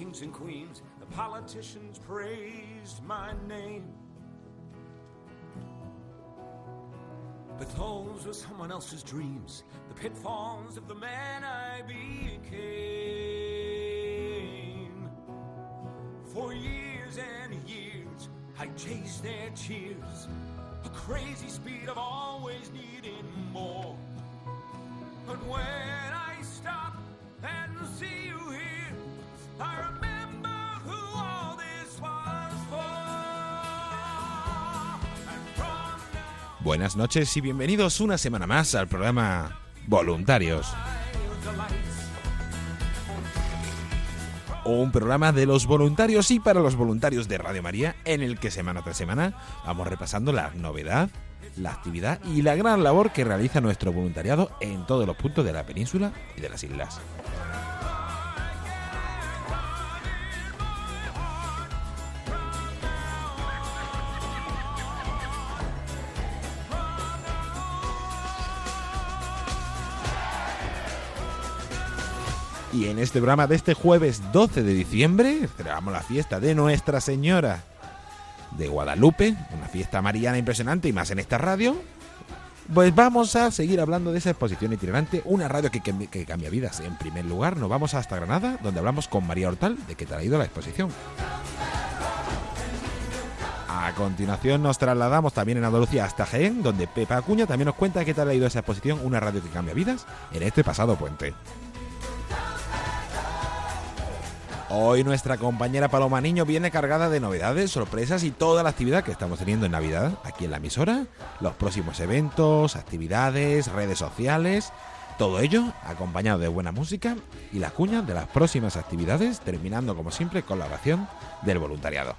Kings and queens. The politicians praised my name. But those were someone else's dreams, the pitfalls of the man I became. For years and years, I chased their cheers, a crazy speed of always needing Buenas noches y bienvenidos una semana más al programa Voluntarios. Un programa de los voluntarios y para los voluntarios de Radio María en el que semana tras semana vamos repasando la novedad, la actividad y la gran labor que realiza nuestro voluntariado en todos los puntos de la península y de las islas. En este programa de este jueves 12 de diciembre celebramos la fiesta de Nuestra Señora de Guadalupe, una fiesta mariana impresionante y más en esta radio. Pues vamos a seguir hablando de esa exposición itinerante, una radio que, que- que cambia vidas. En primer lugar, nos vamos hasta Granada, donde hablamos con María Hortal de qué tal ha ido la exposición. A continuación nos trasladamos también en Andalucía hasta Jaén, donde Pepa Acuña también nos cuenta qué tal ha ido esa exposición, una radio que cambia vidas, en este pasado puente. Hoy nuestra compañera Paloma Niño viene cargada de novedades, sorpresas y toda la actividad que estamos teniendo en Navidad aquí en la emisora, los próximos eventos, actividades, redes sociales, todo ello acompañado de buena música y las cuñas de las próximas actividades, terminando como siempre con la oración del voluntariado.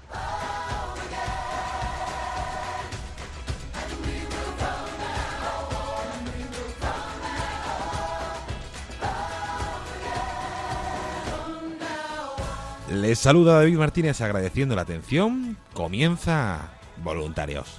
Les saluda David Martínez agradeciendo la atención. Comienza Voluntarios.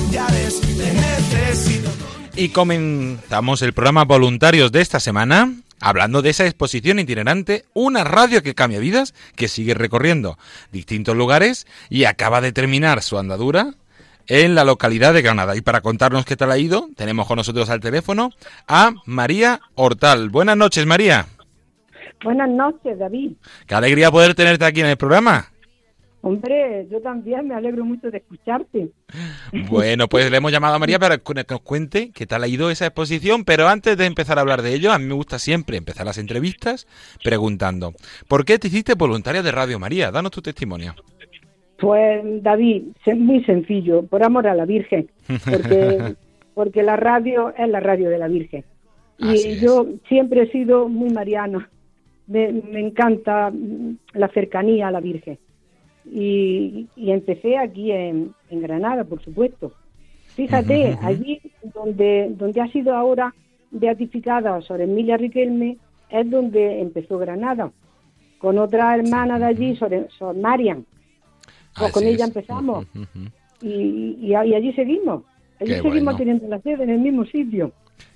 Te necesito. Y comenzamos el programa Voluntarios de esta semana hablando de esa exposición itinerante, una radio que cambia vidas, que sigue recorriendo distintos lugares y acaba de terminar su andadura en la localidad de Granada. Y para contarnos qué tal ha ido, tenemos con nosotros al teléfono a María Hortal. Buenas noches, María. Buenas noches, David. Qué alegría poder tenerte aquí en el programa. Hombre, yo también me alegro mucho de escucharte. Bueno, pues le hemos llamado a María para que nos cuente qué tal ha ido esa exposición, pero antes de empezar a hablar de ello, a mí me gusta siempre empezar las entrevistas preguntando, ¿por qué te hiciste voluntaria de Radio María? Danos tu testimonio. Pues David, es muy sencillo, por amor a la Virgen, porque, porque la radio es la radio de la Virgen. Y yo siempre he sido muy mariana, me, me encanta la cercanía a la Virgen y, empecé aquí en, Granada, por supuesto. Fíjate, allí donde, donde ha sido ahora beatificada Sor Emilia Riquelme, es donde empezó Granada, con otra hermana de allí, Sor, Sor Marian. Pues con ella empezamos. y, y, allí seguimos. Allí seguimos teniendo la sede en el mismo sitio.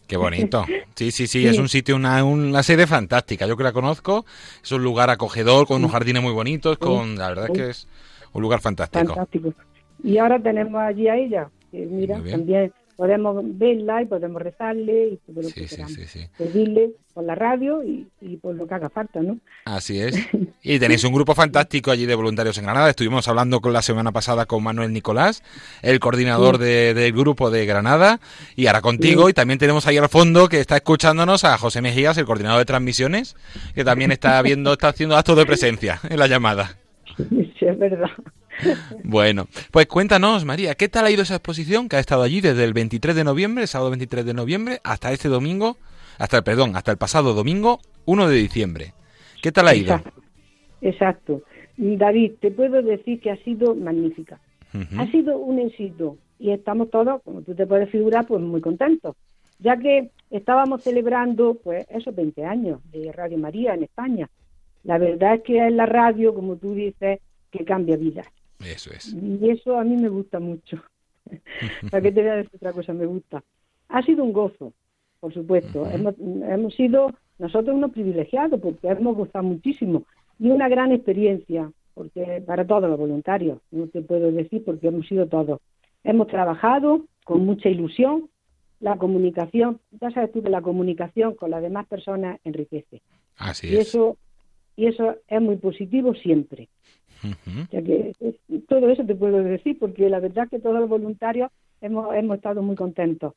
Qué bonito. Sí, sí, sí, es un sitio, una, una sede fantástica. Yo que la conozco, es un lugar acogedor, con unos jardines muy bonitos, con la verdad es que es un lugar fantástico. Fantástico. Y ahora tenemos allí a ella, que mira, también podemos verla y podemos rezarle y lo que pedirle por la radio y, por lo que haga falta, ¿no? Así es. Y tenéis un grupo fantástico allí de voluntarios en Granada. Estuvimos hablando con la semana pasada con Manuel Nicolás, el coordinador del grupo de Granada, y ahora contigo. Y también tenemos ahí al fondo que está escuchándonos a José Mejías, el coordinador de transmisiones, que también está viendo, está haciendo actos de presencia en la llamada. Sí, es verdad. Bueno, pues cuéntanos, María, ¿qué tal ha ido esa exposición que ha estado allí desde el 23 de noviembre, sábado 23 de noviembre, hasta este domingo, hasta el, perdón, hasta el pasado domingo 1 de diciembre? ¿Qué tal ha ido? Exacto. David, te puedo decir que ha sido magnífica. Ha sido un éxito y estamos todos, como tú te puedes figurar, pues muy contentos, ya que estábamos celebrando pues esos 20 años de Radio María en España. La verdad es que es la radio, como tú dices, que cambia vidas. Eso es. Y eso a mí me gusta mucho. ¿Para qué te voy a decir otra cosa? Me gusta. Ha sido un gozo, por supuesto. hemos, hemos sido nosotros unos privilegiados porque hemos gozado muchísimo y una gran experiencia porque para todos los voluntarios, no te puedo decir porque hemos sido todos. Hemos trabajado con mucha ilusión. La comunicación, ya sabes tú que la comunicación con las demás personas enriquece. Así y Eso, y eso es muy positivo siempre que todo eso te puedo decir, porque la verdad que todos los voluntarios hemos, hemos estado muy contentos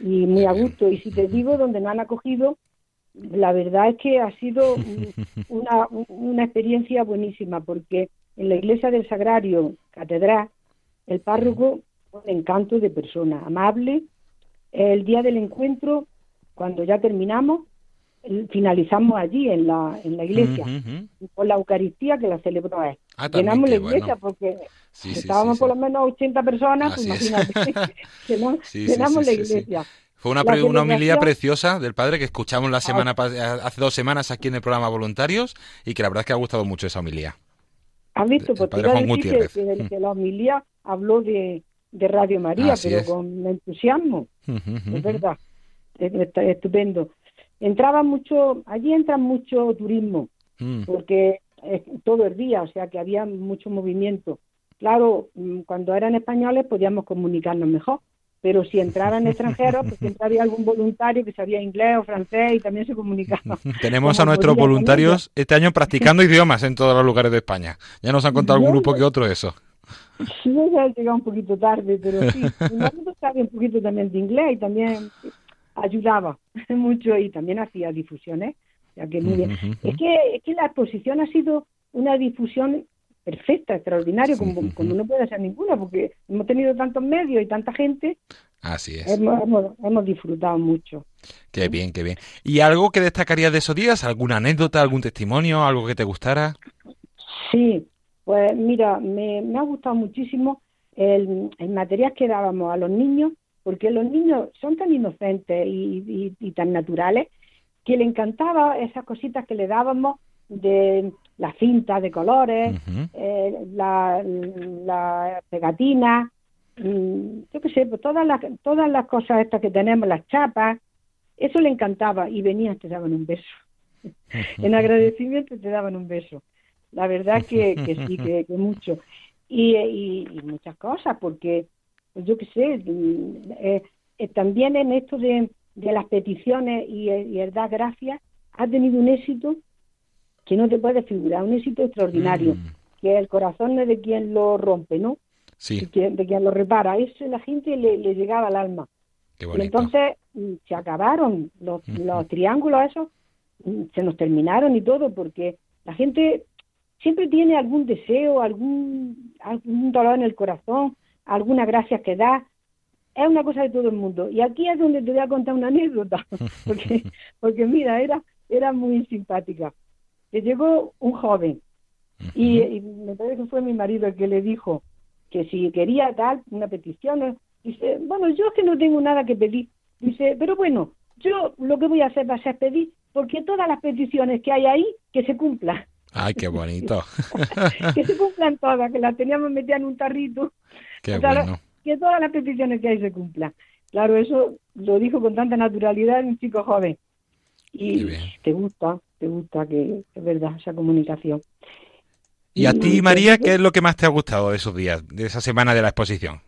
y muy a gusto. Y si te digo, donde nos han acogido, la verdad es que ha sido una, una experiencia buenísima, porque en la iglesia del Sagrario, catedral, el párroco, un encanto de persona, amable. El día del encuentro, cuando ya terminamos, finalizamos allí en la, en la iglesia, con la Eucaristía que la celebró él. Ah, Llenamos la iglesia porque estábamos por lo menos 80 personas, pues imagínate, llenamos la iglesia. Fue una, una homilía preciosa del padre que escuchamos la semana hace dos semanas aquí en el programa Voluntarios y que la verdad es que ha gustado mucho esa homilía. ¿Has visto? Porque que, que, la homilía habló de, de Radio María, pero con entusiasmo. es verdad. estupendo entraba mucho, allí entra mucho turismo, mm. porque todo el día, o sea que había mucho movimiento. Claro, mm, cuando eran españoles podíamos comunicarnos mejor, pero si entraban extranjeros, pues siempre había algún voluntario que sabía inglés o francés y también se comunicaba. Tenemos a nuestros voluntarios este año practicando idiomas en todos los lugares de España. Ya nos han contado algún grupo que otro eso. Sí, ya llegado un poquito tarde, pero sí. Nosotros sabía un poquito también de inglés y también ayudaba mucho y también hacía difusiones. que muy bien. es, que, es que la exposición ha sido una difusión perfecta, extraordinaria, como, no puede ser ninguna, porque hemos tenido tantos medios y tanta gente. Así es. Hemos, hemos, disfrutado mucho. Qué bien, qué bien. ¿Y algo que destacarías de esos días? ¿Alguna anécdota, algún testimonio, algo que te gustara? Sí, pues mira, me, me ha gustado muchísimo el, el material que dábamos a los niños porque los niños son tan inocentes y, tan naturales que le encantaba esas cositas que le dábamos de la cinta de colores, eh, la, la, pegatina, mm, yo qué sé, pues todas las, todas las cosas estas que tenemos, las chapas, eso le encantaba y venían te daban un beso. en agradecimiento te daban un beso. La verdad que, que sí, que, mucho. Y, y, muchas cosas, porque yo qué sé, eh, eh, también en esto de, las peticiones y, y, el dar gracias, ha tenido un éxito que no te puedes figurar, un éxito extraordinario. Mm. que el corazón es de quien lo rompe, ¿no? Sí, De quien, de quien lo repara. Eso la gente le, le llegaba al alma. qué Y entonces mm, se acabaron los triángulos esos, mm, se nos terminaron y todo, porque la gente siempre tiene algún deseo, algún, algún dolor en el corazón, alguna gracia que da. Es una cosa de todo el mundo. Y aquí es donde te voy a contar una anécdota, porque, porque mira, era, era muy simpática. Que llegó un joven y, y me parece que fue mi marido el que le dijo que si quería tal, una petición, eh, dice, bueno, yo es que no tengo nada que pedir. Dice, pero bueno, yo lo que voy a hacer va a ser pedir, porque todas las peticiones que hay ahí, que se cumplan, Ay, qué bonito. que se cumplan todas, que las teníamos metidas en un tarrito, Qué bueno. que todas las peticiones que hay se cumplan. Claro, eso lo dijo con tanta naturalidad un chico joven. Y te gusta, te gusta que es verdad esa comunicación. ¿Y a ti, María, qué es lo que más te ha gustado de esos días, de esa semana de la exposición?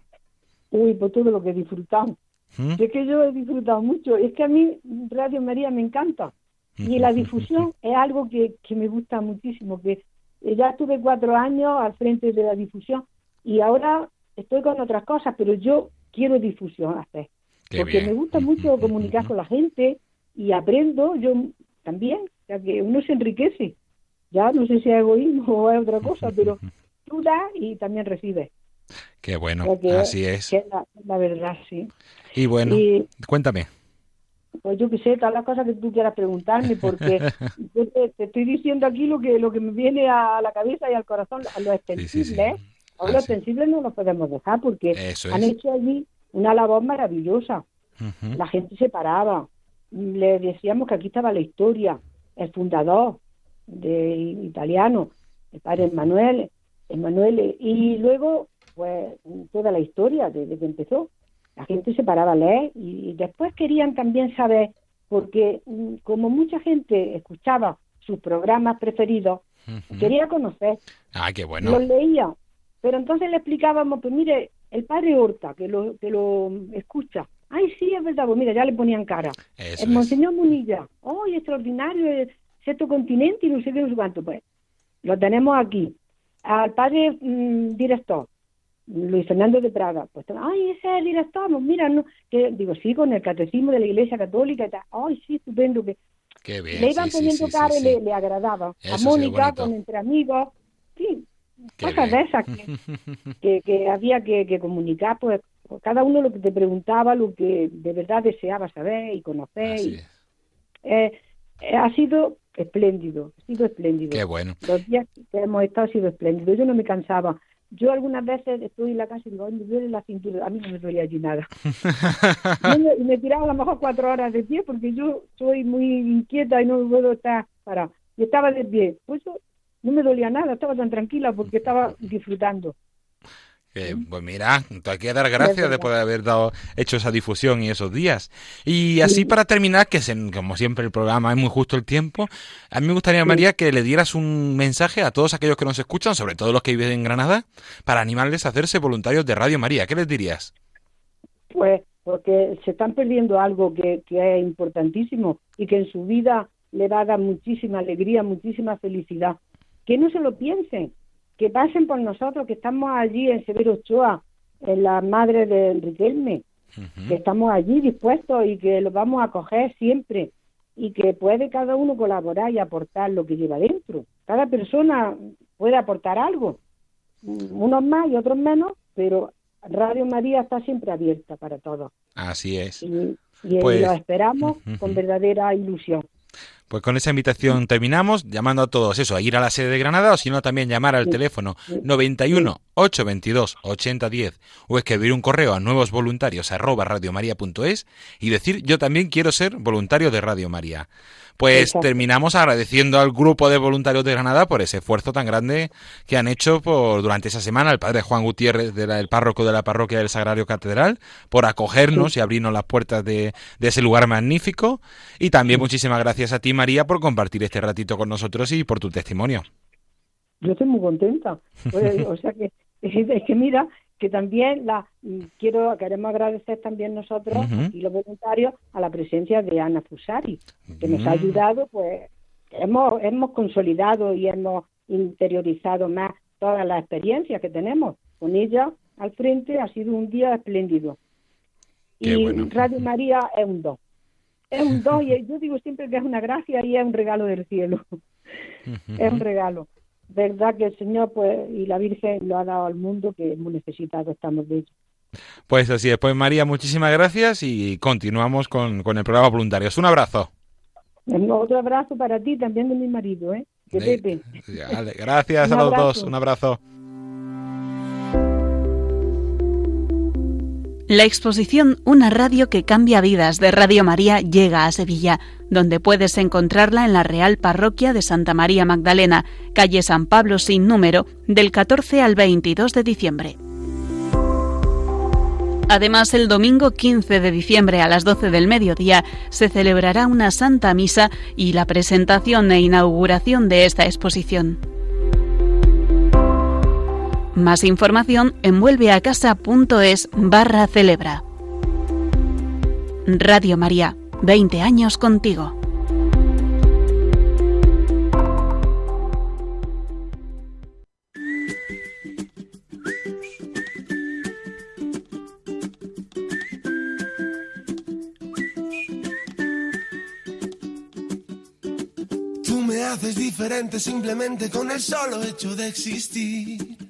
Uy, por todo lo que he disfrutado. ¿Mm? Es que yo he disfrutado mucho. Es que a mí Radio María me encanta. Y la difusión es algo que, que me gusta muchísimo. Que ya estuve cuatro años al frente de la difusión y ahora estoy con otras cosas, pero yo quiero difusión hacer. Qué porque bien. me gusta mucho comunicar con la gente y aprendo yo también. Sea, que uno se enriquece. Ya no sé si es egoísmo o es otra cosa, pero tú das y también recibes. Qué bueno, que- así es. la, la verdad, sí. Y bueno, Y cuéntame. pues yo que sé, todas las cosas que tú quieras preguntarme, porque yo te, te estoy diciendo aquí lo que lo que me viene a la cabeza y al corazón, a los Sí, sí, sí. Ahora Ah, sí. extensibles no los podemos dejar porque Eso han es. hecho allí una labor maravillosa. La gente se paraba, le decíamos que aquí estaba la historia, el fundador de italiano, el padre Emanuele, Emanuele, y luego pues toda la historia desde que empezó. La gente se paraba a leer y después querían también saber, porque mm, como mucha gente escuchaba sus programas preferidos, quería conocer, Ah, qué bueno. los leía, pero entonces le explicábamos, pues mire, el padre Horta, que lo, que lo escucha, ay sí, es verdad, pues mira, ya le ponían cara. Eso El. Monseñor Munilla, ¡oh, extraordinario! El sexto continente y no sé qué, no sé cuánto. Pues lo tenemos aquí. Al padre mm, director, Luis Fernando de Praga, pues, ¡ay, ese es el director! Pues mira, no, que, digo, sí, con el catecismo de la Iglesia Católica y tal. ¡ay, sí, estupendo! Que Qué bien. le iban sí, poniendo sí, cara sí, y le, le agradaba. Eso a Mónica, con entre amigos, sí, Qué cosas bien. de esas que, que, que había que, que comunicar, pues cada uno lo que te preguntaba, lo que de verdad deseaba saber y conocer. Así y- es. eh, eh, ha sido espléndido, ha sido espléndido. Qué bueno. Los días que hemos estado ha sido espléndido. Yo no me cansaba. Yo algunas veces estoy en la casa y digo, "Ay, me duele la cintura. A mí no me duele allí nada. Yo me, y me tiraba a lo mejor cuatro horas de pie porque yo soy muy inquieta y no puedo estar para. Y estaba de pie. Pues eso no me dolía nada, estaba tan tranquila porque estaba disfrutando. Que, pues mira, te hay que dar gracias de poder haber dado, hecho esa difusión y esos días. Y así para terminar, que como siempre el programa es muy justo el tiempo, a mí me gustaría, María, que le dieras un mensaje a todos aquellos que nos escuchan, sobre todo los que viven en Granada, para animarles a hacerse voluntarios de Radio María. ¿Qué les dirías? Pues porque se están perdiendo algo que, que es importantísimo y que en su vida le va a dar muchísima alegría, muchísima felicidad. Que no se lo piensen, que pasen por nosotros, que estamos allí en Severo Ochoa, en la madre de Riquelme, que estamos allí dispuestos y que los vamos a coger siempre y que puede cada uno colaborar y aportar lo que lleva dentro. Cada persona puede aportar algo, unos más y otros menos, pero Radio María está siempre abierta para todos Así es. y, y Pues- lo esperamos con verdadera ilusión. Pues con esa invitación terminamos, llamando a todos eso, a ir a la sede de Granada o si no también llamar al teléfono Sí. 91 822 8010 o escribir un correo a nuevos voluntarios arroba radiomaria.es y decir yo también quiero ser voluntario de Radio María. Pues Exacto. terminamos agradeciendo al grupo de voluntarios de Granada por ese esfuerzo tan grande que han hecho por durante esa semana el padre Juan Gutiérrez, de la- el párroco de la parroquia del Sagrario Catedral, por acogernos y abrirnos las puertas de, de ese lugar magnífico. Y también muchísimas gracias a ti, María, por compartir este ratito con nosotros y por tu testimonio. Yo estoy muy contenta. O sea que es que mira que también la quiero queremos agradecer también nosotros y los voluntarios a la presencia de Ana Fusari que nos ha Mm. ayudado pues hemos hemos consolidado y hemos interiorizado más todas las experiencias que tenemos. Con ella al frente ha sido un día espléndido. Qué y bueno. Radio María es un don. Es un don y yo digo siempre que es una gracia y es un regalo del cielo. es un regalo. Verdad que el Señor pues y la Virgen lo ha dado al mundo que muy necesitados estamos de ello. Pues así es. Pues María, muchísimas gracias y continuamos con, con el programa Voluntarios. Un abrazo. Otro abrazo para ti, también de mi marido, ¿eh? De Pepe. Gracias a los dos. Un abrazo. La exposición Una radio que cambia vidas de Radio María llega a Sevilla, donde puedes encontrarla en la Real Parroquia de Santa María Magdalena, calle San Pablo sin número, del 14 al 22 de diciembre. Además, el domingo 15 de diciembre a las 12 del mediodía se celebrará una Santa Misa y la presentación e inauguración de esta exposición. Más información en vuelveacasa.es barra celebra. Radio María, 20 años contigo. Tú me haces diferente simplemente con el solo hecho de existir.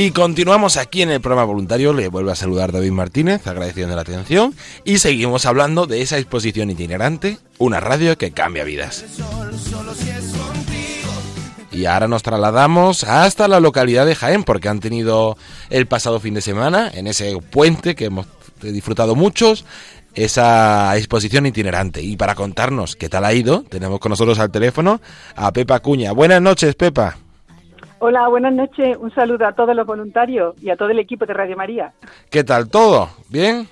Y continuamos aquí en el programa voluntario. Le vuelvo a saludar David Martínez, agradeciendo la atención. Y seguimos hablando de esa exposición itinerante, una radio que cambia vidas. Y ahora nos trasladamos hasta la localidad de Jaén, porque han tenido el pasado fin de semana, en ese puente que hemos disfrutado muchos, esa exposición itinerante. Y para contarnos qué tal ha ido, tenemos con nosotros al teléfono a Pepa Cuña. Buenas noches, Pepa. Hola, buenas noches. Un saludo a todos los voluntarios y a todo el equipo de Radio María. ¿Qué tal todo? ¿Bien?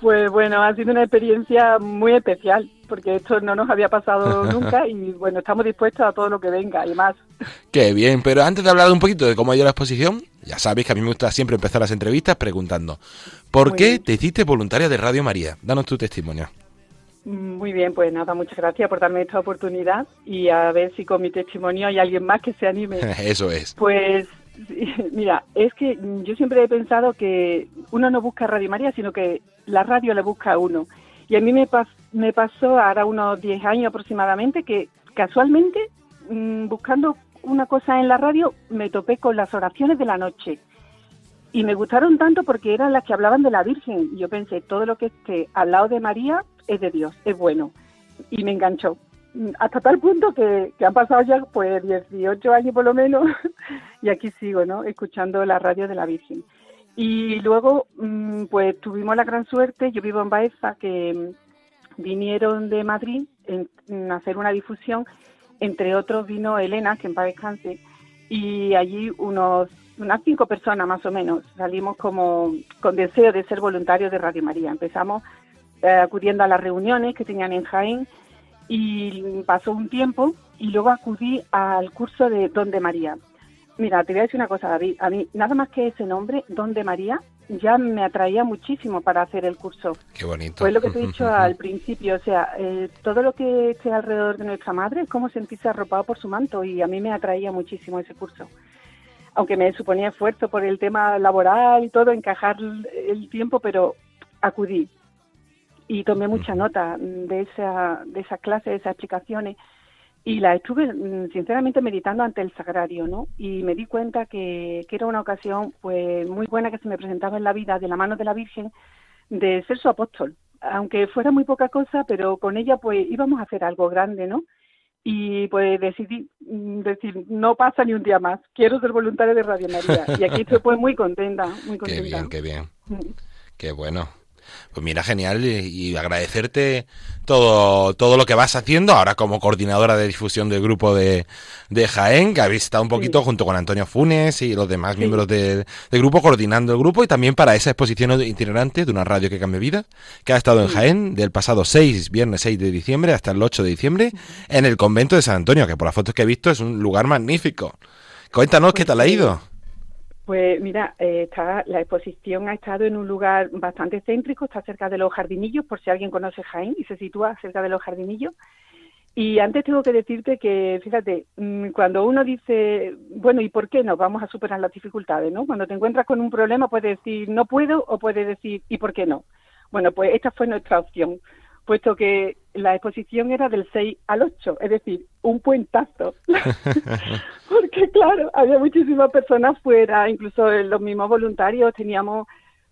Pues bueno, ha sido una experiencia muy especial porque esto no nos había pasado nunca y bueno, estamos dispuestos a todo lo que venga y más. Qué bien, pero antes de hablar un poquito de cómo ha ido la exposición, ya sabéis que a mí me gusta siempre empezar las entrevistas preguntando, ¿por Muy qué bien. te hiciste voluntaria de Radio María? Danos tu testimonio. Muy bien, pues nada, muchas gracias por darme esta oportunidad y a ver si con mi testimonio hay alguien más que se anime. Eso es. Pues mira, es que yo siempre he pensado que uno no busca Radio María, sino que la radio le busca a uno. Y a mí me, pas- me pasó ahora unos 10 años aproximadamente que casualmente, mm, buscando una cosa en la radio, me topé con las oraciones de la noche. Y me gustaron tanto porque eran las que hablaban de la Virgen. Y yo pensé, todo lo que esté al lado de María es de Dios, es bueno. Y me enganchó. Hasta tal punto que, que han pasado ya pues 18 años por lo menos y aquí sigo, ¿no? Escuchando la radio de la Virgen. Y luego, mm, pues tuvimos la gran suerte, yo vivo en Baeza, que mm, vinieron de Madrid en hacer una difusión, entre otros vino Elena, que en paz descanse, y allí unos, unas cinco personas más o menos salimos como con deseo de ser voluntarios de Radio María. Empezamos eh, acudiendo a las reuniones que tenían en Jaén y pasó un tiempo y luego acudí al curso de Don de María. Mira, te voy a decir una cosa, David. A mí, nada más que ese nombre, Don de María, ya me atraía muchísimo para hacer el curso. Qué bonito. Pues lo que te he dicho al principio, o sea, eh, todo lo que esté alrededor de nuestra madre es como sentirse arropado por su manto y a mí me atraía muchísimo ese curso. Aunque me suponía esfuerzo por el tema laboral y todo, encajar el tiempo, pero acudí y tomé mucha nota de esa, de esa clase, de esas explicaciones y la estuve mm, sinceramente meditando ante el sagrario, ¿no? Y me di cuenta que, que era una ocasión pues muy buena que se me presentaba en la vida de la mano de la Virgen de ser su apóstol, aunque fuera muy poca cosa, pero con ella pues íbamos a hacer algo grande, ¿no? Y pues decidí mm, decir, no pasa ni un día más, quiero ser voluntaria de Radio María. Y aquí estoy pues muy contenta, muy Qué contenta. bien, qué bien. Qué bueno. Pues mira, genial y, agradecerte todo, todo lo que vas haciendo ahora como coordinadora de difusión del grupo de, de Jaén, que habéis estado un poquito junto con Antonio Funes y los demás miembros del, grupo coordinando el grupo y también para esa exposición itinerante de una radio que cambia vida, que ha estado en Jaén del pasado 6, viernes 6 de diciembre hasta el 8 de diciembre en el convento de San Antonio, que por las fotos que he visto es un lugar magnífico. Cuéntanos qué tal ha ido. Pues mira, eh, está, la exposición ha estado en un lugar bastante céntrico, está cerca de los jardinillos, por si alguien conoce Jaén y se sitúa cerca de los jardinillos. Y antes tengo que decirte que, fíjate, mm, cuando uno dice, bueno, ¿y por qué no? Vamos a superar las dificultades, ¿no? Cuando te encuentras con un problema puedes decir, no puedo, o puedes decir, ¿y por qué no? Bueno, pues esta fue nuestra opción, puesto que la exposición era del 6 al 8, es decir, un puentazo. Porque claro, había muchísimas personas fuera, incluso los mismos voluntarios teníamos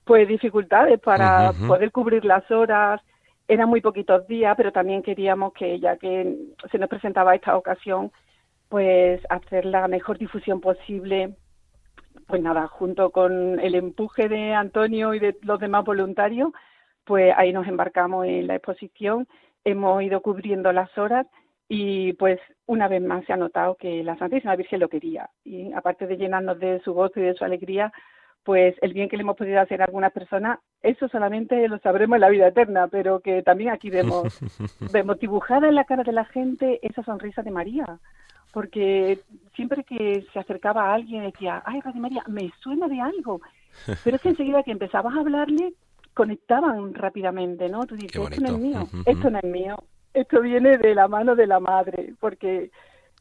pues dificultades para poder cubrir las horas. Eran muy poquitos días, pero también queríamos que ya que se nos presentaba esta ocasión, pues hacer la mejor difusión posible. Pues nada, junto con el empuje de Antonio y de los demás voluntarios, pues ahí nos embarcamos en la exposición, hemos ido cubriendo las horas y pues una vez más se ha notado que la Santísima Virgen lo quería. Y aparte de llenarnos de su gozo y de su alegría, pues el bien que le hemos podido hacer a algunas personas, eso solamente lo sabremos en la vida eterna, pero que también aquí vemos, vemos dibujada en la cara de la gente esa sonrisa de María. Porque siempre que se acercaba a alguien decía, ay, Radio María, me suena de algo. Pero es que enseguida que empezabas a hablarle, conectaban rápidamente, ¿no? Tú dices, esto no es mío, esto no es mío, esto viene de la mano de la madre, porque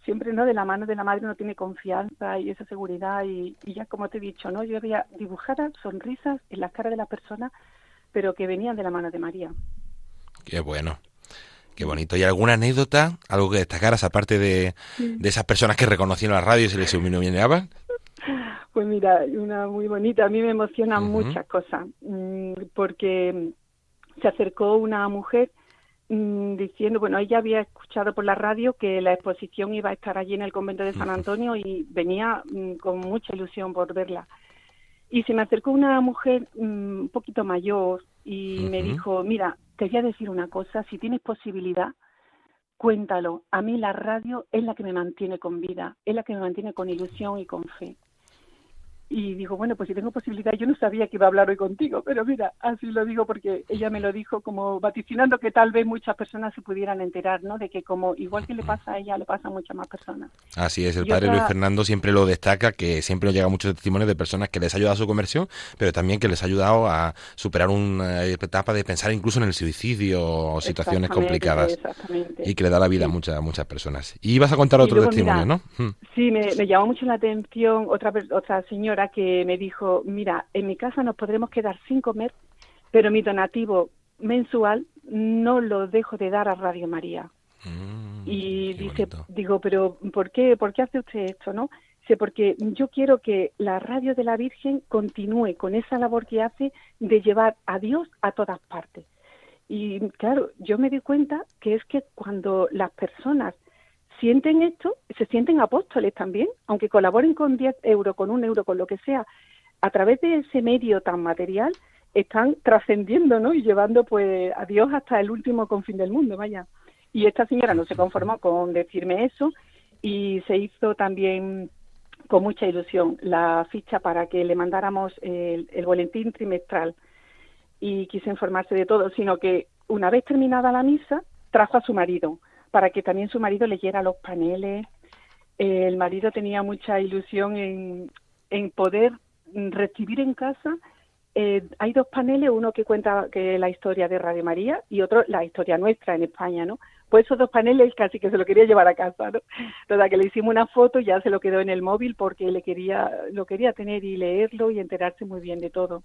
siempre, ¿no? De la mano de la madre uno tiene confianza y esa seguridad y, y ya como te he dicho, ¿no? Yo había dibujadas sonrisas en las caras de las personas, pero que venían de la mano de María. Qué bueno. Qué bonito. ¿Y alguna anécdota? ¿Algo que destacaras aparte de, de esas personas que reconocieron la radio y se les? Pues mira, una muy bonita. A mí me emocionan muchas cosas, mm, porque se acercó una mujer mm, diciendo, bueno, ella había escuchado por la radio que la exposición iba a estar allí en el convento de San Antonio y venía mm, con mucha ilusión por verla. Y se me acercó una mujer mm, un poquito mayor y me dijo, mira, te voy a decir una cosa, si tienes posibilidad, cuéntalo. A mí la radio es la que me mantiene con vida, es la que me mantiene con ilusión y con fe. Y digo, bueno, pues si tengo posibilidad, yo no sabía que iba a hablar hoy contigo, pero mira, así lo digo porque ella me lo dijo como vaticinando que tal vez muchas personas se pudieran enterar, ¿no? De que como igual que le pasa a ella, le pasa a muchas más personas. Así es, el Y padre otra- Luis Fernando siempre lo destaca, que siempre nos llegan muchos testimonios de personas que les ha ayudado a su conversión, pero también que les ha ayudado a superar una etapa de pensar incluso en el suicidio o situaciones Exactamente, complicadas Exactamente. y que le da la vida a muchas muchas personas. Y ibas a contar otro luego, testimonio, mira, ¿no? Mm. Sí, me, me llamó mucho la atención otra otra señora que me dijo, mira, en mi casa nos podremos quedar sin comer, pero mi donativo mensual no lo dejo de dar a Radio María. Mm, Y dice, bonito. digo, pero ¿por qué, ¿por qué hace usted esto, no? Dice, porque yo quiero que la radio de la Virgen continúe con esa labor que hace de llevar a Dios a todas partes. Y claro, yo me di cuenta que es que cuando las personas sienten esto, se sienten apóstoles también, aunque colaboren con 10 euros, con un euro, con lo que sea, a través de ese medio tan material, están trascendiendo, ¿no? Y llevando pues a Dios hasta el último confín del mundo, vaya. Y esta señora no se conformó con decirme eso y se hizo también con mucha ilusión la ficha para que le mandáramos el, el boletín trimestral y quiso informarse de todo, sino que una vez terminada la misa, trajo a su marido para que también su marido leyera los paneles. El marido tenía mucha ilusión en, en poder recibir en casa. Eh, hay dos paneles, uno que cuenta que la historia de Radio María y otro la historia nuestra en España, ¿no? Pues esos dos paneles casi que se lo quería llevar a casa, ¿no? Toda que le hicimos una foto y ya se lo quedó en el móvil porque le quería, lo quería tener y leerlo y enterarse muy bien de todo.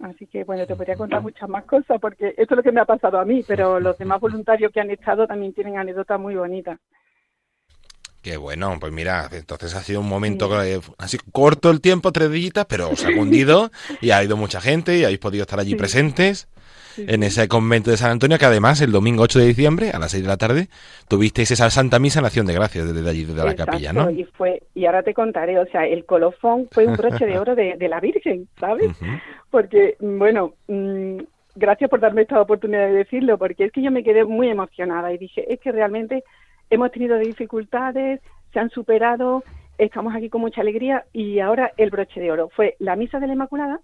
Así que bueno, te podría contar muchas más cosas porque esto es lo que me ha pasado a mí, pero los demás voluntarios que han estado también tienen anécdotas muy bonitas. Qué bueno, pues mira, entonces ha sido un momento que, así corto el tiempo, tres pero os ha cundido y ha ido mucha gente y habéis podido estar allí Sí. presentes Sí, en ese convento de San Antonio, que además el domingo 8 de diciembre a las 6 de la tarde tuvisteis esa Santa Misa en Acción de Gracias desde allí, desde la Exacto, capilla, ¿no? Y fue y ahora te contaré, o sea, el colofón fue un broche de oro de, de la Virgen, ¿sabes? Porque, bueno, mm, gracias por darme esta oportunidad de decirlo, porque es que yo me quedé muy emocionada y dije, es que realmente hemos tenido dificultades, se han superado, estamos aquí con mucha alegría y ahora el broche de oro fue la misa de la Inmaculada,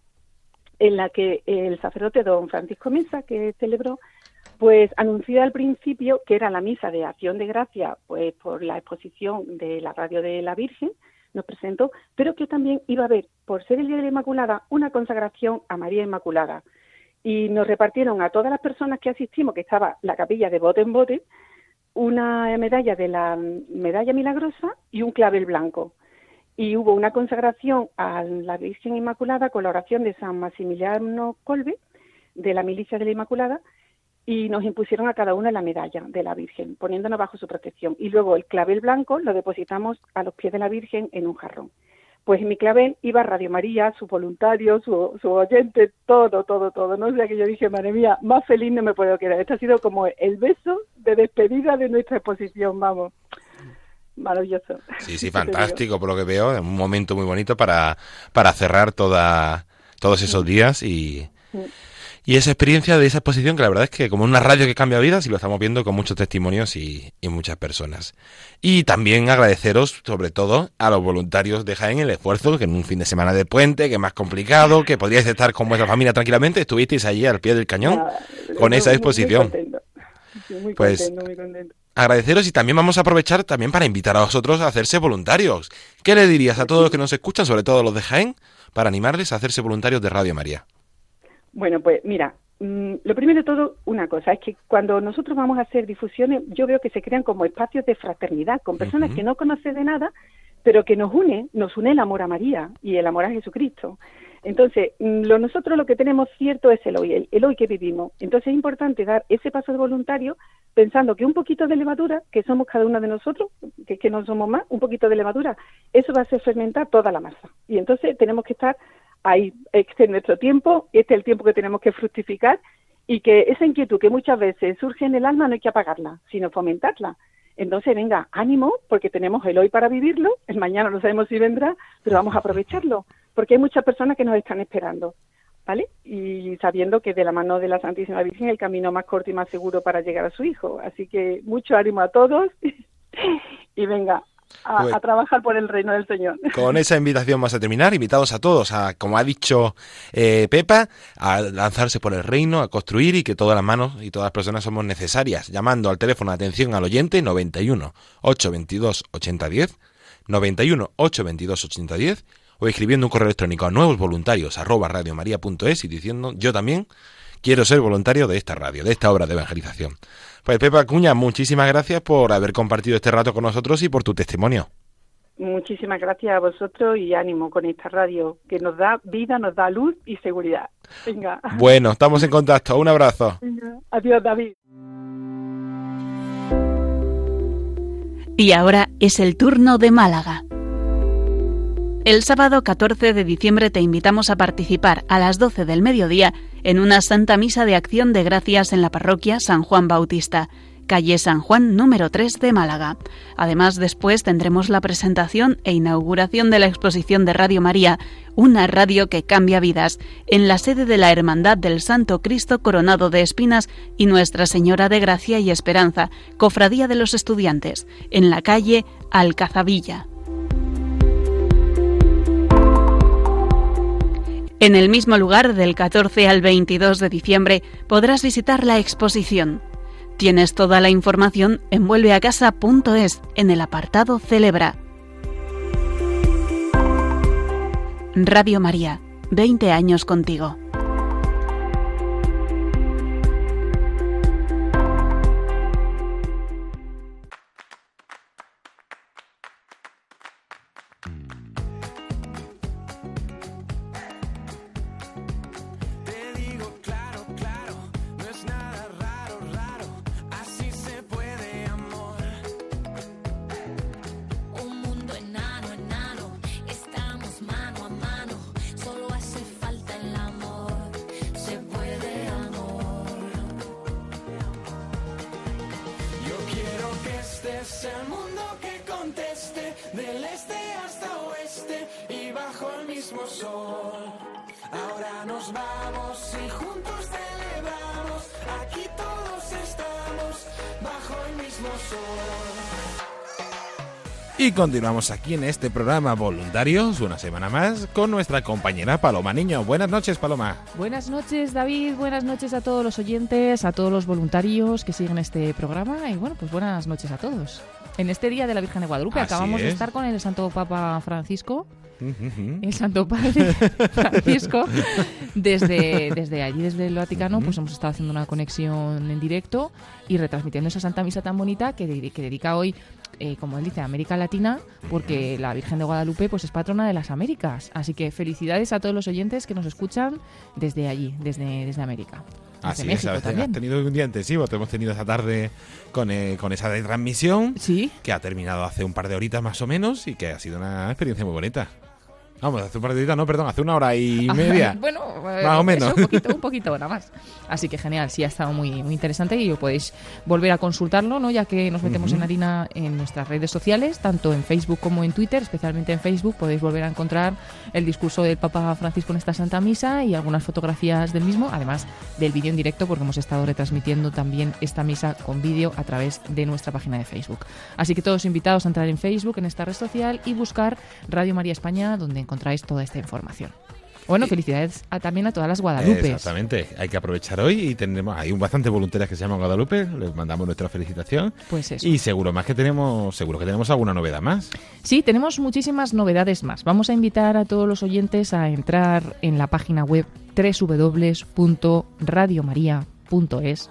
en la que el sacerdote don Francisco Mesa, que celebró, pues anunció al principio que era la misa de acción de gracia, pues por la exposición de la radio de la Virgen, nos presentó, pero que también iba a haber, por ser el Día de la Inmaculada, una consagración a María Inmaculada. Y nos repartieron a todas las personas que asistimos, que estaba la capilla de bote en bote, una medalla de la medalla milagrosa y un clavel blanco. Y hubo una consagración a la Virgen Inmaculada con la oración de San Maximiliano Colbe, de la Milicia de la Inmaculada, y nos impusieron a cada una la medalla de la Virgen, poniéndonos bajo su protección. Y luego el clavel blanco lo depositamos a los pies de la Virgen en un jarrón. Pues en mi clavel iba Radio María, su voluntario, su, su oyente, todo, todo, todo. No sé, que yo dije, madre mía, más feliz no me puedo quedar. Este ha sido como el beso de despedida de nuestra exposición, vamos. Maravilloso. Sí, sí, fantástico, por lo que veo. Un momento muy bonito para, para cerrar toda, todos esos días y... Y esa experiencia de esa exposición, que la verdad es que como una radio que cambia vidas y lo estamos viendo con muchos testimonios y, muchas personas. Y también agradeceros, sobre todo, a los voluntarios de Jaén el esfuerzo, que en un fin de semana de puente, que es más complicado, que podríais estar con vuestra familia tranquilamente, estuvisteis allí al pie del cañón con esa exposición. pues agradeceros y también vamos a aprovechar también para invitar a vosotros a hacerse voluntarios. ¿Qué le dirías a todos los que nos escuchan, sobre todo los de Jaén, para animarles a hacerse voluntarios de Radio María? Bueno, pues mira, mm, lo primero de todo, una cosa, es que cuando nosotros vamos a hacer difusiones, yo veo que se crean como espacios de fraternidad con personas que no conocen de nada, pero que nos une, nos une el amor a María y el amor a Jesucristo. Entonces, mm, lo, nosotros lo que tenemos cierto es el hoy, el, hoy que vivimos. Entonces es importante dar ese paso de voluntario pensando que un poquito de levadura, que somos cada uno de nosotros, que, no somos más, un poquito de levadura, eso va a hacer fermentar toda la masa. Y entonces tenemos que estar ahí, este es nuestro tiempo, este es el tiempo que tenemos que fructificar y que esa inquietud que muchas veces surge en el alma no hay que apagarla, sino fomentarla. Entonces, venga, ánimo, porque tenemos el hoy para vivirlo, el mañana no sabemos si vendrá, pero vamos a aprovecharlo, porque hay muchas personas que nos están esperando, ¿vale? Y sabiendo que de la mano de la Santísima Virgen el camino más corto y más seguro para llegar a su hijo. Así que mucho ánimo a todos y venga, pues a, trabajar por el reino del Señor. Con esa invitación vamos a terminar, invitados a todos a, como ha dicho eh, Pepa, a lanzarse por el reino, a construir y que todas las manos y todas las personas somos necesarias, llamando al teléfono de atención al oyente 91 822 8010, 91 822 8010 o escribiendo un correo electrónico a nuevos voluntarios arroba radiomaria.es y diciendo yo también quiero ser voluntario de esta radio, de esta obra de evangelización. Pues Pepa Cuña, muchísimas gracias por haber compartido este rato con nosotros y por tu testimonio. Muchísimas gracias a vosotros y ánimo con esta radio que nos da vida, nos da luz y seguridad. Venga. Bueno, estamos en contacto. Un abrazo. Adiós, David. Y ahora es el turno de Málaga. El sábado 14 de diciembre te invitamos a participar a las 12 del mediodía en una Santa Misa de Acción de Gracias en la parroquia San Juan Bautista, calle San Juan número 3 de Málaga. Además, después tendremos la presentación e inauguración de la exposición de Radio María, una radio que cambia vidas, en la sede de la Hermandad del Santo Cristo Coronado de Espinas y Nuestra Señora de Gracia y Esperanza, Cofradía de los Estudiantes, en la calle Alcazabilla. En el mismo lugar, del 14 al 22 de diciembre, podrás visitar la exposición. Tienes toda la información en vuelveacasa.es en el apartado Celebra. Radio María, 20 años contigo. Y continuamos aquí en este programa Voluntarios, una semana más, con nuestra compañera Paloma Niño. Buenas noches, Paloma. Buenas noches, David. Buenas noches a todos los oyentes, a todos los voluntarios que siguen este programa. Y bueno, pues buenas noches a todos. En este día de la Virgen de Guadalupe Así acabamos de es. estar con el Santo Papa Francisco, el Santo Padre Francisco. Desde, desde allí, desde el Vaticano, pues hemos estado haciendo una conexión en directo y retransmitiendo esa Santa Misa tan bonita que, que dedica hoy, eh, como él dice, América Latina, porque la Virgen de Guadalupe pues es patrona de las Américas. Así que felicidades a todos los oyentes que nos escuchan desde allí, desde, desde América. Así es, México has tenido un día intensivo, te hemos tenido esta tarde con, eh, con esa retransmisión Sí, que ha terminado hace un par de horitas más o menos y que ha sido una experiencia muy bonita. Vamos, hace un par de horitas, no, perdón, hace una hora y media. bueno, Más o menos. eso, un poquito, un poquito nada más. Así que genial, sí ha estado muy, muy interesante y podéis volver a consultarlo, ¿no? Ya que nos metemos en harina en nuestras redes sociales, tanto en Facebook como en Twitter, especialmente en Facebook, podéis volver a encontrar el discurso del Papa Francisco en esta Santa Misa y algunas fotografías del mismo, además del vídeo en directo, porque hemos estado retransmitiendo también esta misa con vídeo a través de nuestra página de Facebook. Así que todos invitados a entrar en Facebook, en esta red social, y buscar Radio María España, donde encontráis toda esta información. Bueno, felicidades a- también a todas las Guadalupes. Exactamente, hay que aprovechar hoy y tenemos, hay un bastante voluntarias que se llaman Guadalupe, les mandamos nuestra felicitación Pues eso. y seguro más que tenemos, seguro que tenemos alguna novedad más. Sí, tenemos muchísimas novedades más. Vamos a invitar a todos los oyentes a entrar en la página web www.radiomaria.es